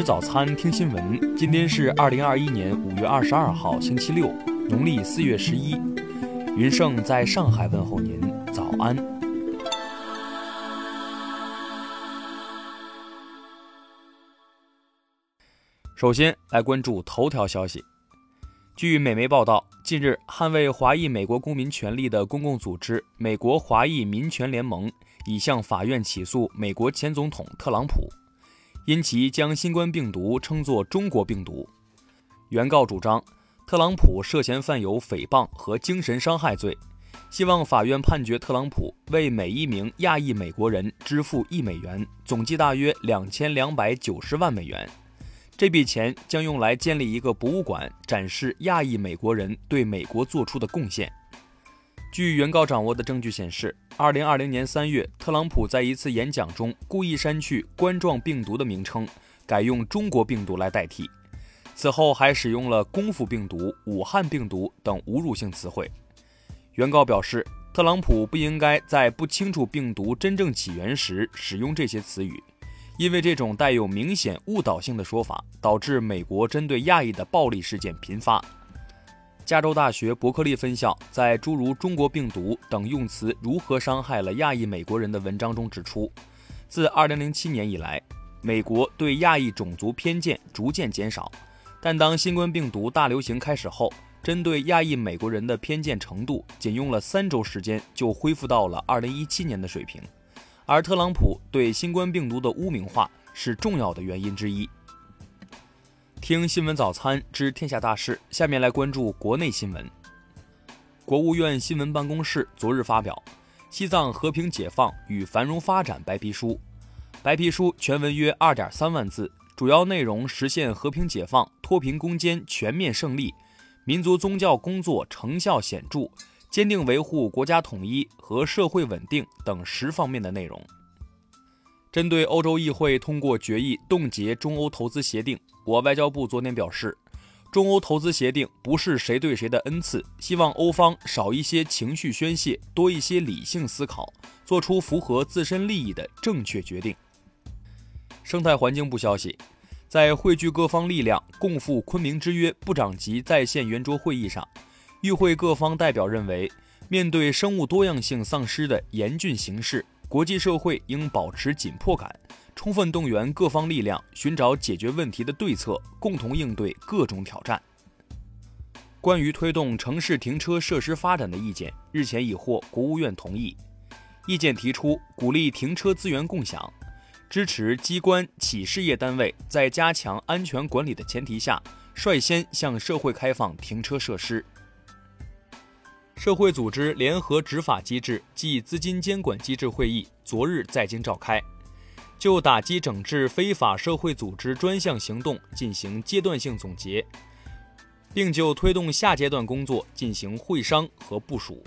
吃早餐，听新闻。今天是二零二一年五月二十二号，星期六，农历四月十一。云盛在上海问候您，早安。首先来关注头条消息。据美媒报道，近日，捍卫华裔美国公民权利的公共组织“美国华裔民权联盟”已向法院起诉美国前总统特朗普。因其将新冠病毒称作中国病毒，原告主张特朗普涉嫌犯有诽谤和精神伤害罪，希望法院判决特朗普为每一名亚裔美国人支付一美元，总计大约两千两百九十万美元。这笔钱将用来建立一个博物馆，展示亚裔美国人对美国做出的贡献。据原告掌握的证据显示，二零二零年三月，特朗普在一次演讲中故意删去冠状病毒的名称，改用中国病毒来代替。此后还使用了功夫病毒、武汉病毒等侮辱性词汇。原告表示，特朗普不应该在不清楚病毒真正起源时使用这些词语，因为这种带有明显误导性的说法，导致美国针对亚裔的暴力事件频发。加州大学伯克利分校在诸如“中国病毒”等用词如何伤害了亚裔美国人的文章中指出，自2007年以来，美国对亚裔种族偏见逐渐减少，但当新冠病毒大流行开始后，针对亚裔美国人的偏见程度仅用了三周时间就恢复到了2017年的水平，而特朗普对新冠病毒的污名化是重要的原因之一。听新闻早餐知天下大事，下面来关注国内新闻。国务院新闻办公室昨日发表《西藏和平解放与繁荣发展白皮书》，白皮书全文约二点三万字，主要内容实现和平解放、脱贫攻坚全面胜利，民族宗教工作成效显著，坚定维护国家统一和社会稳定等十方面的内容。针对欧洲议会通过决议冻结中欧投资协定，我外交部昨天表示，中欧投资协定不是谁对谁的恩赐，希望欧方少一些情绪宣泄，多一些理性思考，做出符合自身利益的正确决定。生态环境部消息，在汇聚各方力量共赴《昆明之约》部长级在线圆桌会议上，与会各方代表认为，面对生物多样性丧失的严峻形势。国际社会应保持紧迫感，充分动员各方力量，寻找解决问题的对策，共同应对各种挑战。关于推动城市停车设施发展的意见，日前已获国务院同意。意见提出，鼓励停车资源共享，支持机关企事业单位在加强安全管理的前提下，率先向社会开放停车设施。社会组织联合执法机制暨资金监管机制会议昨日在京召开，就打击整治非法社会组织专项行动进行阶段性总结，并就推动下阶段工作进行会商和部署。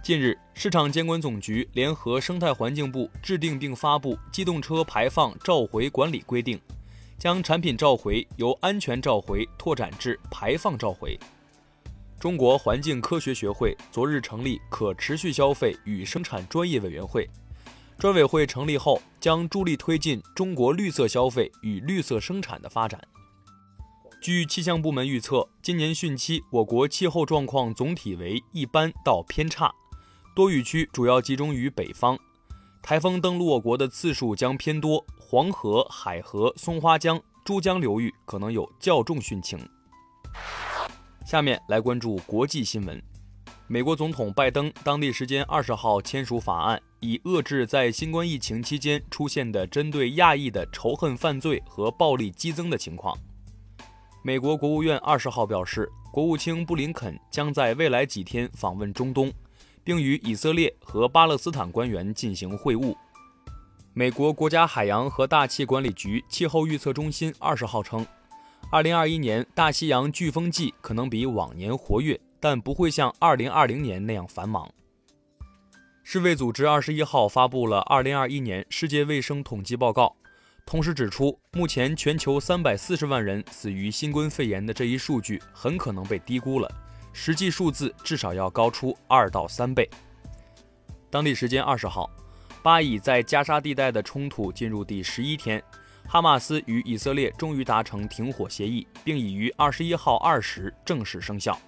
近日，市场监管总局联合生态环境部制定并发布《机动车排放召回管理规定》，将产品召回由安全召回拓展至排放召回。中国环境科学学会昨日成立可持续消费与生产专业委员会，专委会成立后将助力推进中国绿色消费与绿色生产的发展。据气象部门预测，今年汛期我国气候状况总体为一般到偏差，多雨区主要集中于北方，台风登陆我国的次数将偏多，黄河、海河、松花江、珠江流域可能有较重汛情。下面来关注国际新闻。美国总统拜登当地时间二十号签署法案，以遏制在新冠疫情期间出现的针对亚裔的仇恨犯罪和暴力激增的情况。美国国务院二十号表示，国务卿布林肯将在未来几天访问中东，并与以色列和巴勒斯坦官员进行会晤。美国国家海洋和大气管理局气候预测中心二十号称。二零二一年大西洋飓风季可能比往年活跃，但不会像二零二零年那样繁忙。世卫组织二十一号发布了二零二一年世界卫生统计报告，同时指出，目前全球三百四十万人死于新冠肺炎的这一数据很可能被低估了，实际数字至少要高出二到三倍。当地时间二十号，巴以在加沙地带的冲突进入第十一天。哈马斯与以色列终于达成停火协议，并已于二十一号二时正式生效。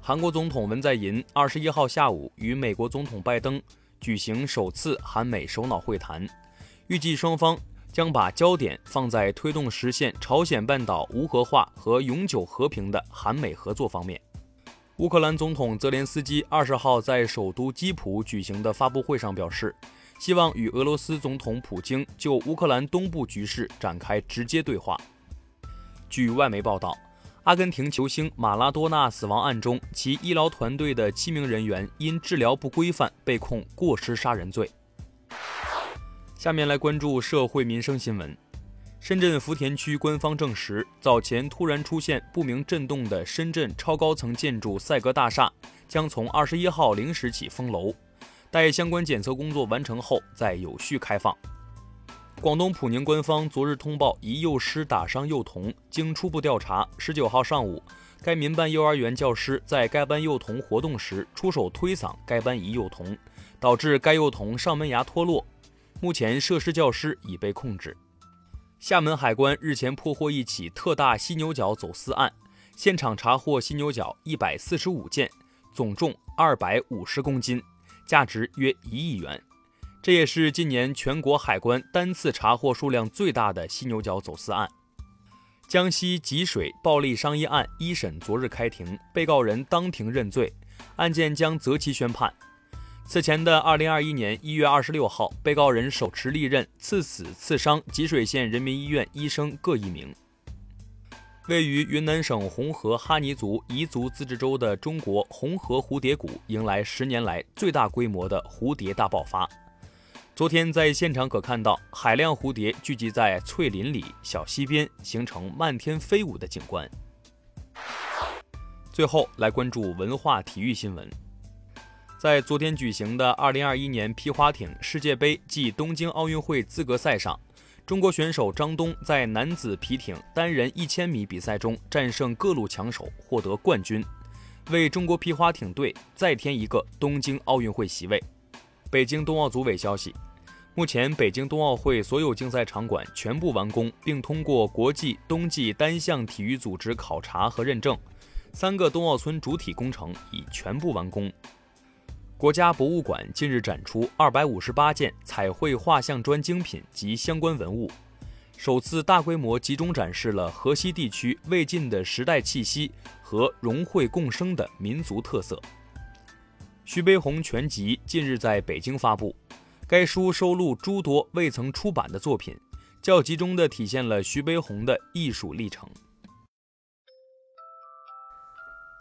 韩国总统文在寅二十一号下午与美国总统拜登举行首次韩美首脑会谈，预计双方将把焦点放在推动实现朝鲜半岛无核化和永久和平的韩美合作方面。乌克兰总统泽连斯基二十号在首都基辅举行的发布会上表示，希望与俄罗斯总统普京就乌克兰东部局势展开直接对话。据外媒报道，阿根廷球星马拉多纳死亡案中，其医疗团队的七名人员因治疗不规范被控过失杀人罪。下面来关注社会民生新闻。深圳福田区官方证实，早前突然出现不明震动的深圳超高层建筑赛格大厦将从二十一号零时起封楼，待相关检测工作完成后再有序开放。广东普宁官方昨日通报一幼师打伤幼童，经初步调查，十九号上午，该民办幼儿园教师在该班幼童活动时出手推搡该班一幼童，导致该幼童上门牙脱落。目前涉事教师已被控制。厦门海关日前破获一起特大犀牛角走私案，现场查获犀牛角一百四十五件，总重二百五十公斤，价值约一亿元。这也是今年全国海关单次查获数量最大的犀牛角走私案。江西吉水暴力伤医案一审昨日开庭，被告人当庭认罪，案件将择期宣判。此前的二零二一年一月二十六号，被告人手持利刃刺死、刺伤吉水县人民医院医生各一名。位于云南省红河哈尼族彝族自治州的中国红河蝴蝶谷迎来十年来最大规模的蝴蝶大爆发。昨天在现场可看到海量蝴蝶聚集在翠林里、小溪边，形成漫天飞舞的景观。最后来关注文化体育新闻。在昨天举行的2021年皮划艇世界杯暨东京奥运会资格赛上，中国选手张东在男子皮艇单人1000米比赛中战胜各路强手，获得冠军，为中国皮划艇队再添一个东京奥运会席位。北京冬奥组委消息，目前北京冬奥会所有竞赛场馆全部完工，并通过国际冬季单项体育组织考察和认证，三个冬奥村主体工程已全部完工。国家博物馆近日展出二百五十八件彩绘画像砖精品及相关文物，首次大规模集中展示了河西地区魏晋的时代气息和融汇共生的民族特色。徐悲鸿全集近日在北京发布，该书收录诸多未曾出版的作品，较集中地体现了徐悲鸿的艺术历程。